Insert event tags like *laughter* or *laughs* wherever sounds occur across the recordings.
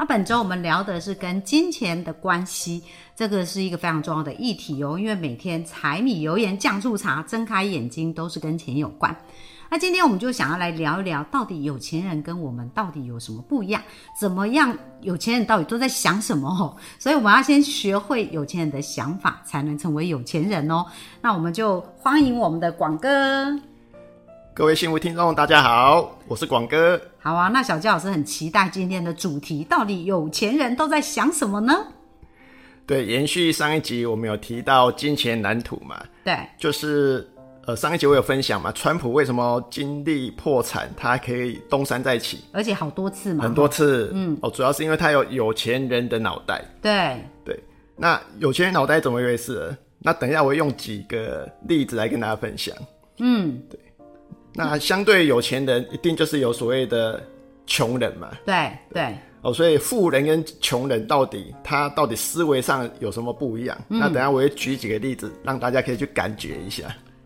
那本周我们聊的是跟金钱的关系，这个是一个非常重要的议题哦。因为每天柴米油盐酱醋茶，睁开眼睛都是跟钱有关。那今天我们就想要来聊一聊，到底有钱人跟我们到底有什么不一样？怎么样？有钱人到底都在想什么？哦，所以我们要先学会有钱人的想法，才能成为有钱人哦。那我们就欢迎我们的广哥。各位幸福听众，大家好，我是广哥。好啊，那小焦老师很期待今天的主题，到底有钱人都在想什么呢？对，延续上一集我们有提到金钱蓝图嘛？对，就是呃上一集我有分享嘛，川普为什么经历破产，他可以东山再起，而且好多次嘛，很多次。嗯，哦，主要是因为他有有钱人的脑袋。对对，那有钱人脑袋怎么回事？那等一下我会用几个例子来跟大家分享。嗯，对。那相对有钱人，一定就是有所谓的穷人嘛？对对。哦，所以富人跟穷人到底他到底思维上有什么不一样？那等下我会举几个例子，让大家可以去感觉一下。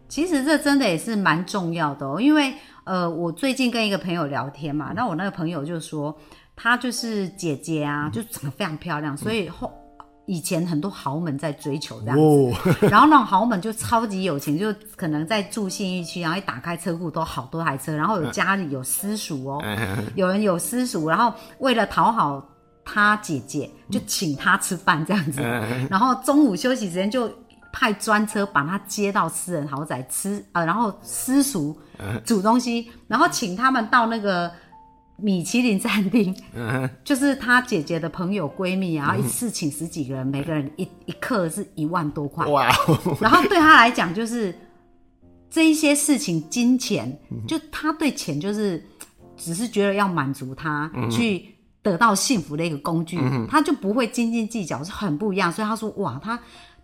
其实这真的也是蛮重要的哦，因为呃，我最近跟一个朋友聊天嘛，那我那个朋友就说，她就是姐姐啊，就长得非常漂亮，所以后。以前很多豪门在追求这样子，*laughs* *laughs* 然后那种豪门就超级有钱，就可能在住信义区，然后一打开车库都好多台车，然后有家里有私塾哦，*laughs* 有人有私塾，然后为了讨好他姐姐，就请他吃饭这样子，然后中午休息时间就派专车把他接到私人豪宅吃啊，然后私塾煮东西，然后请他们到那个。米其林餐厅，*laughs* 就是他姐姐的朋友闺蜜然后，一次请十几个人，每个人一一克是一万多块。哇！*laughs* 然后对他来讲，就是这一些事情，金钱，就他对钱就是只是觉得要满足他去得到幸福的一个工具，他就不会斤斤计较，是很不一样。所以他说，哇，他。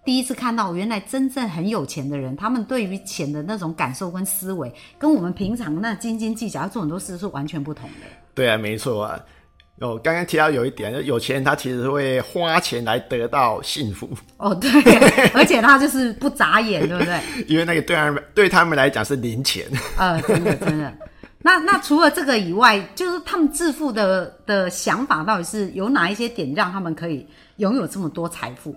第一次看到，原来真正很有钱的人，他们对于钱的那种感受跟思维，跟我们平常那斤斤计较要做很多事是完全不同的。对啊，没错啊。哦，刚刚提到有一点，有钱人他其实会花钱来得到幸福。哦，对，而且他就是不眨眼，对不对？*laughs* 因为那个对他们对他们来讲是零钱。呃，真的真的。那那除了这个以外，就是他们致富的的想法到底是有哪一些点让他们可以拥有这么多财富？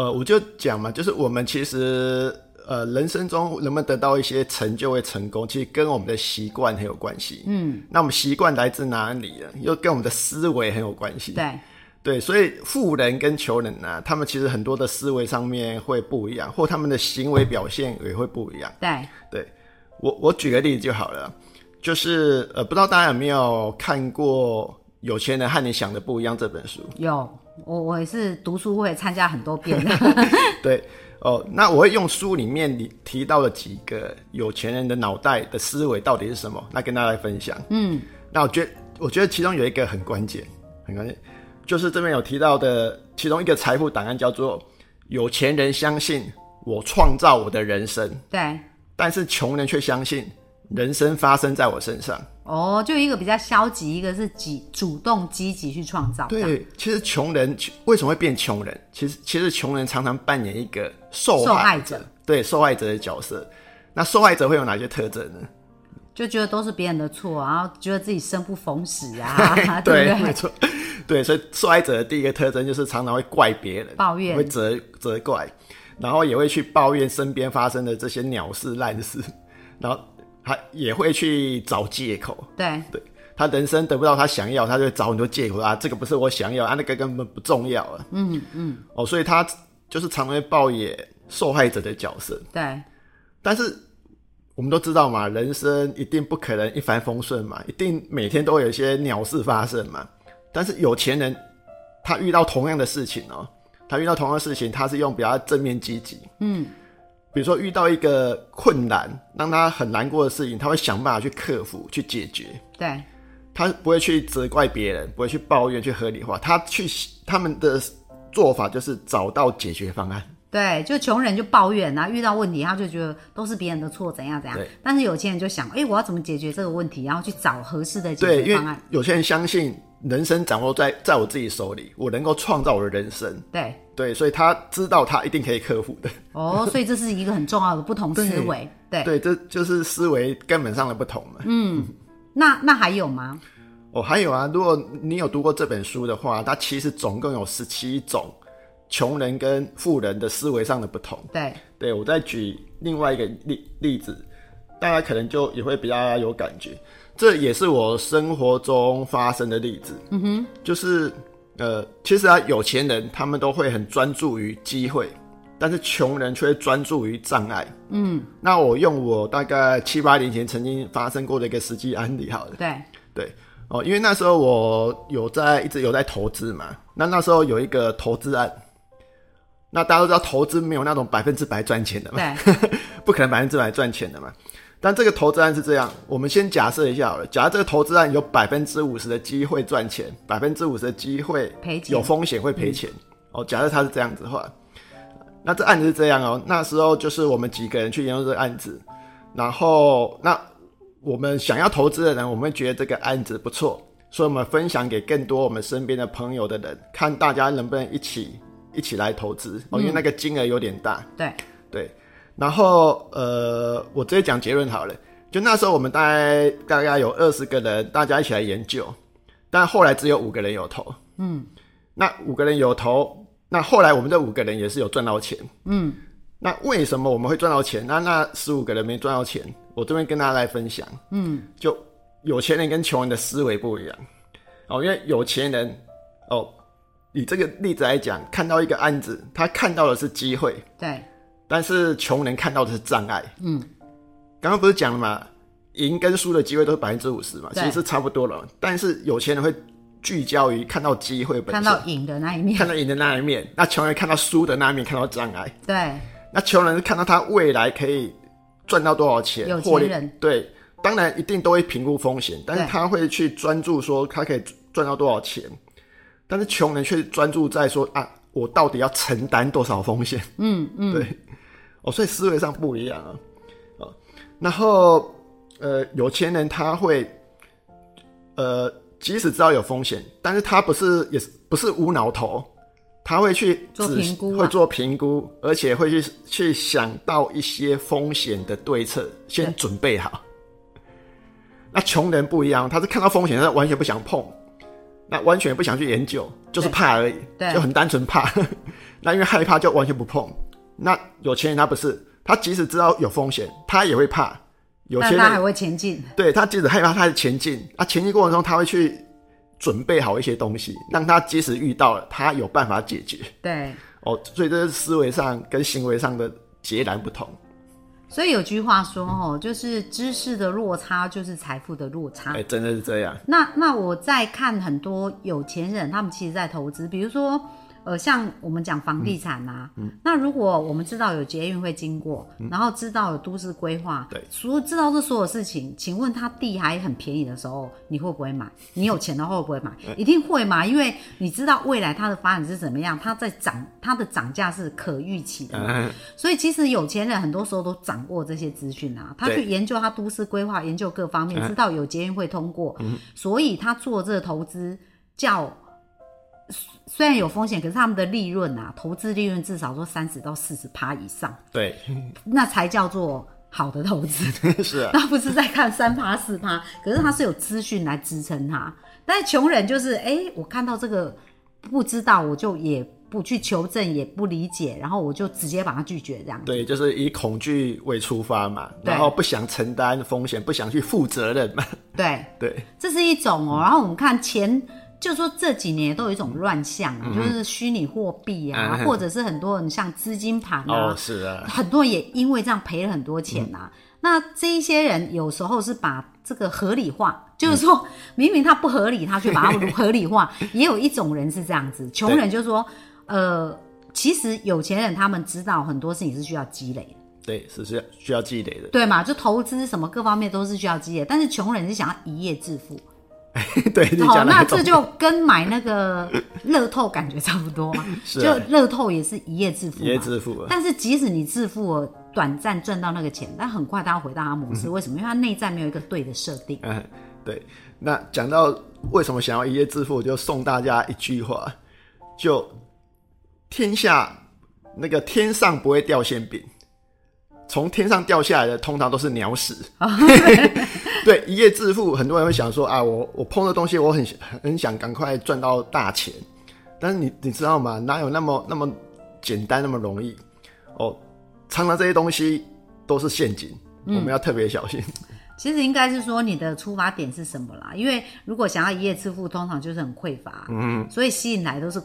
呃，我就讲嘛，就是我们其实呃，人生中能不能得到一些成就、会成功，其实跟我们的习惯很有关系。嗯，那我们习惯来自哪里呢？又跟我们的思维很有关系。对，对，所以富人跟穷人呢，他们其实很多的思维上面会不一样，或他们的行为表现也会不一样。对，对我我举个例子就好了，就是呃，不知道大家有没有看过《有钱人和你想的不一样》这本书？有。我我也是读书会参加很多遍。*laughs* 对哦，那我会用书里面你提到的几个有钱人的脑袋的思维到底是什么，那跟大家来分享。嗯，那我觉得我觉得其中有一个很关键，很关键，就是这边有提到的其中一个财富档案叫做有钱人相信我创造我的人生，对，但是穷人却相信人生发生在我身上。哦，就一个比较消极，一个是积主动积极去创造。对，其实穷人为什么会变穷人？其实其实穷人常常扮演一个受害者，对受害者的角色。那受害者会有哪些特征呢？就觉得都是别人的错，然后觉得自己生不逢时啊，*laughs* 对没错。对，所以受害者的第一个特征就是常常会怪别人，抱怨，会责责怪，然后也会去抱怨身边发生的这些鸟事烂事，然后。他也会去找借口，对。对，他人生得不到他想要，他就找很多借口啊，这个不是我想要啊，那个根本不重要啊，嗯嗯，哦，所以他就是常会抱怨受害者的角色，对，但是我们都知道嘛，人生一定不可能一帆风顺嘛，一定每天都有一些鸟事发生嘛，但是有钱人他遇到同样的事情哦，他遇到同样的事情，他是用比较正面积极，嗯。比如说遇到一个困难，让他很难过的事情，他会想办法去克服、去解决。对，他不会去责怪别人，不会去抱怨、去合理化。他去他们的做法就是找到解决方案。对，就穷人就抱怨啊，遇到问题他就觉得都是别人的错，怎样怎样对。但是有钱人就想，哎，我要怎么解决这个问题，然后去找合适的解对，因为决方案。有些人相信人生掌握在在我自己手里，我能够创造我的人生。对，对，所以他知道他一定可以克服的。哦，所以这是一个很重要的不同思维。*laughs* 对，对，这就是思维根本上的不同嘛。嗯那那还有吗？哦，还有啊，如果你有读过这本书的话，它其实总共有十七种穷人跟富人的思维上的不同。对，对我再举另外一个例例子，大家可能就也会比较有感觉。这也是我生活中发生的例子。嗯哼，就是呃，其实啊，有钱人他们都会很专注于机会，但是穷人却专注于障碍。嗯，那我用我大概七八年前曾经发生过的一个实际案例好了。对，对哦，因为那时候我有在一直有在投资嘛，那那时候有一个投资案，那大家都知道投资没有那种百分之百赚钱的嘛，*laughs* 不可能百分之百赚钱的嘛。但这个投资案是这样，我们先假设一下好了，假设这个投资案有百分之五十的机会赚钱，百分之五十的机会赔钱有风险会赔钱。哦，假设它是这样子的话，那这案子是这样哦。那时候就是我们几个人去研究这个案子，然后那我们想要投资的人，我们会觉得这个案子不错，所以我们分享给更多我们身边的朋友的人，看大家能不能一起一起来投资哦，因为那个金额有点大。对，对，然后呃，我直接讲结论好了。就那时候我们大概大概有二十个人，大家一起来研究，但后来只有五个人有投。嗯，那五个人有投，那后来我们这五个人也是有赚到钱。嗯，那为什么我们会赚到钱？那那十五个人没赚到钱？我这边跟大家来分享。嗯，就有钱人跟穷人的思维不一样。哦，因为有钱人哦，以这个例子来讲，看到一个案子，他看到的是机会。对，但是穷人看到的是障碍。嗯，刚刚不是讲了嘛，赢跟输的机会都是百分之五十嘛，其实是差不多了。但是有钱人会聚焦于看到机会本身，看到赢的那一面。看到赢的那一面，那穷人看到输的那一面，看到障碍。对，那穷人是看到他未来可以赚到多少钱，有获利钱人对，当然一定都会评估风险，但是他会去专注说他可以赚到多少钱，但是穷人却专注在说啊，我到底要承担多少风险？嗯嗯，对，哦，所以思维上不一样啊，哦，然后呃，有钱人他会呃，即使知道有风险，但是他不是也是不是无脑头，他会去做仔评估啊会做评估，而且会去去想到一些风险的对策，先准备好。那穷人不一样，他是看到风险，他完全不想碰，那完全不想去研究，就是怕而已，对就很单纯怕。*laughs* 那因为害怕就完全不碰。那有钱人他不是，他即使知道有风险，他也会怕。有钱人他还会前进。对他即使害怕，他还前进。啊，前进过程中他会去准备好一些东西，让他即使遇到了，他有办法解决。对，哦，所以这是思维上跟行为上的截然不同。所以有句话说哦，就是知识的落差就是财富的落差。哎、真的是这样。那那我在看很多有钱人，他们其实在投资，比如说，呃，像我们讲房地产啊，那如果我们知道有捷运会经过，然后知道有都市规划，对所有知道这所有事情，请问他地还很便宜的时候，你会不会买？你有钱的话会不会买？*laughs* 一定会嘛，因为你知道未来它的发展是怎么样，它在涨，它的涨价是可预期的。嗯，所以其实有钱人很多时候都掌握这些资讯啊，他去研究他都市规划，研究各方面，知道有捷运会通过，所以他做这个投资叫虽然有风险，可是他们的利润啊，投资利润至少说三十到四十趴以上，对，*laughs* 那才叫做好的投资。*laughs* 是啊，*laughs* 那不是在看三趴四趴，可是他是有资讯来支撑他。但是穷人就是，哎、我看到这个不知道，我就也不去求证，也不理解，然后我就直接把它拒绝这样。对，就是以恐惧为出发嘛，然后不想承担风险，不想去负责任嘛。对，对，这是一种哦。然后我们看前，就说这几年都有一种乱象啊，就是虚拟货币啊，嗯或者是很多人像资金盘啊，哦，是啊，很多人也因为这样赔了很多钱呐、啊那这一些人有时候是把这个合理化，就是说明明他不合理，他却把它合理化。*laughs* 也有一种人是这样子，穷人就说，呃，其实有钱人他们知道很多事情是需要积累的。对，是需要需要积累的。对嘛？就投资什么各方面都是需要积累，但是穷人是想要一夜致富，*laughs* 对，你好，那这就跟买那个 *laughs* 乐透感觉差不多嘛，是就啊乐透也是一夜致富，一夜致富了。但是即使你致富了，短暂赚到那个钱，但很快它要回到它模式，为什么？因为它内在没有一个对的设定。嗯，对。那讲到为什么想要一夜致富，我就送大家一句话：就天下那个天上不会掉馅饼，从天上掉下来的通常都是鸟屎。*laughs* 对，一夜致富，很多人会想说啊，我我碰的东西，我很很想赶快赚到大钱，但是你你知道吗？哪有那么那么简单那么容易？哦，常常这些东西都是陷阱，我们要特别小心。其实应该是说你的出发点是什么啦？因为如果想要一夜致富，通常就是很匮乏，嗯，所以吸引来都是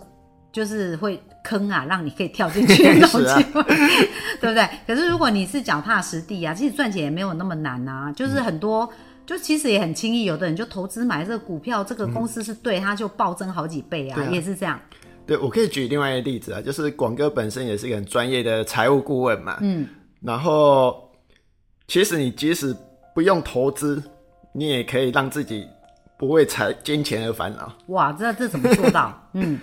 就是会坑啊，让你可以跳进去的那种 *laughs* 是啊，*laughs* 对不对？可是如果你是脚踏实地啊，其实赚钱也没有那么难啊，就是很多。就其实也很轻易，有的人就投资买这个股票，这个公司是对，它就暴增好几倍啊也是这样。对，我可以举另外一个例子啊，就是广哥本身也是一个很专业的财务顾问嘛，嗯，然后其实你即使不用投资，你也可以让自己不为财金钱而烦恼。哇，这这怎么做到？嗯，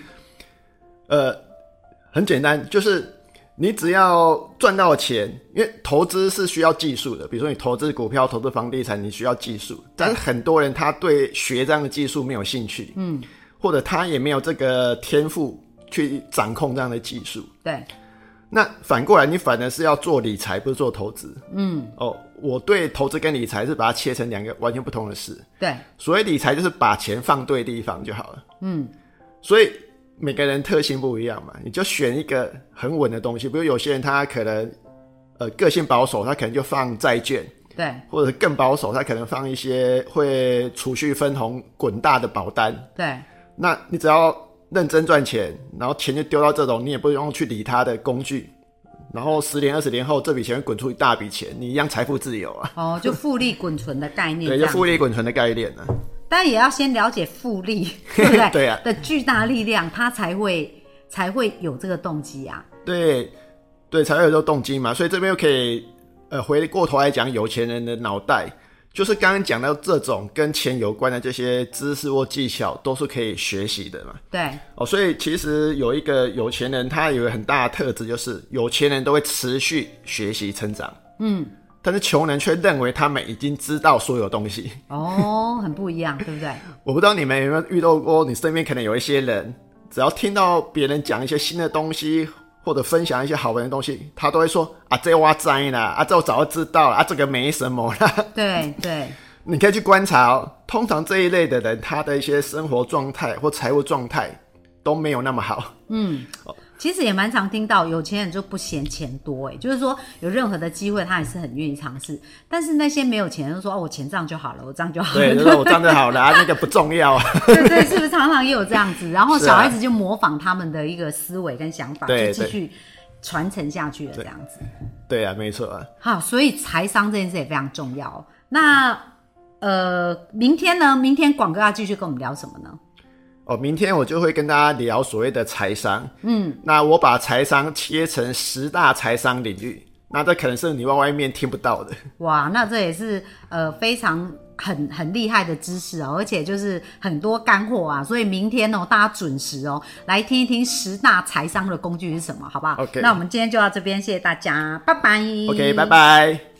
*laughs* 呃，很简单，就是你只要赚到钱，因为投资是需要技术的，比如说你投资股票、投资房地产，你需要技术，但是很多人他对学这样的技术没有兴趣，嗯，或者他也没有这个天赋去掌控这样的技术。对，那反过来，你反而是要做理财，不是做投资。嗯，哦，我对投资跟理财是把它切成两个完全不同的事。对，所谓理财就是把钱放对地方就好了。嗯，所以每个人特性不一样嘛，你就选一个很稳的东西。比如有些人他可能呃个性保守，他可能就放债券，对，或者更保守，他可能放一些会储蓄分红滚大的保单。对，那你只要认真赚钱，然后钱就丢到这种你也不用去理它的工具，然后十年二十年后这笔钱会滚出一大笔钱，你一样财富自由啊。哦，就复利滚存的概念，对，就复利滚存的概念呢、但也要先了解复利，*laughs* 对不对？对啊的巨大力量，他才会才会有这个动机啊。对，对，才会有这个动机嘛。所以这边又可以，呃，回过头来讲，有钱人的脑袋，就是刚刚讲到这种跟钱有关的这些知识或技巧，都是可以学习的嘛。对，哦，所以其实有一个有钱人，他有一个很大的特质，就是有钱人都会持续学习成长。嗯，但是穷人却认为他们已经知道所有东西。哦，很不一样，对不对？*laughs* 我不知道你们有没有遇到过，你身边可能有一些人，只要听到别人讲一些新的东西，或者分享一些好玩的东西，他都会说啊，这我知啦，啊，这我早就知道了，啊，这个没什么啦。对对，*laughs* 你可以去观察哦，通常这一类的人，他的一些生活状态或财务状态都没有那么好。嗯其实也蛮常听到有钱人就不嫌钱多，哎，就是说有任何的机会他也是很愿意尝试。但是那些没有钱的就说哦，我钱这样就好了，我这样就好了。对，就是我这样就好了啊，那个不重要啊。对对，是不是常常也有这样子？然后小孩子就模仿他们的一个思维跟想法，就继续传承下去了，这样子。对啊，没错啊。好，所以财商这件事也非常重要。那呃，明天呢？明天广哥要继续跟我们聊什么呢？哦，明天我就会跟大家聊所谓的财商。嗯，那我把财商切成十大财商领域，那这可能是你外外面听不到的。哇，那这也是呃非常很很厉害的知识哦，而且就是很多干货啊。所以明天哦，大家准时哦来听一听十大财商的工具是什么，好不好 OK 那我们今天就到这边，谢谢大家，拜拜。OK，拜拜。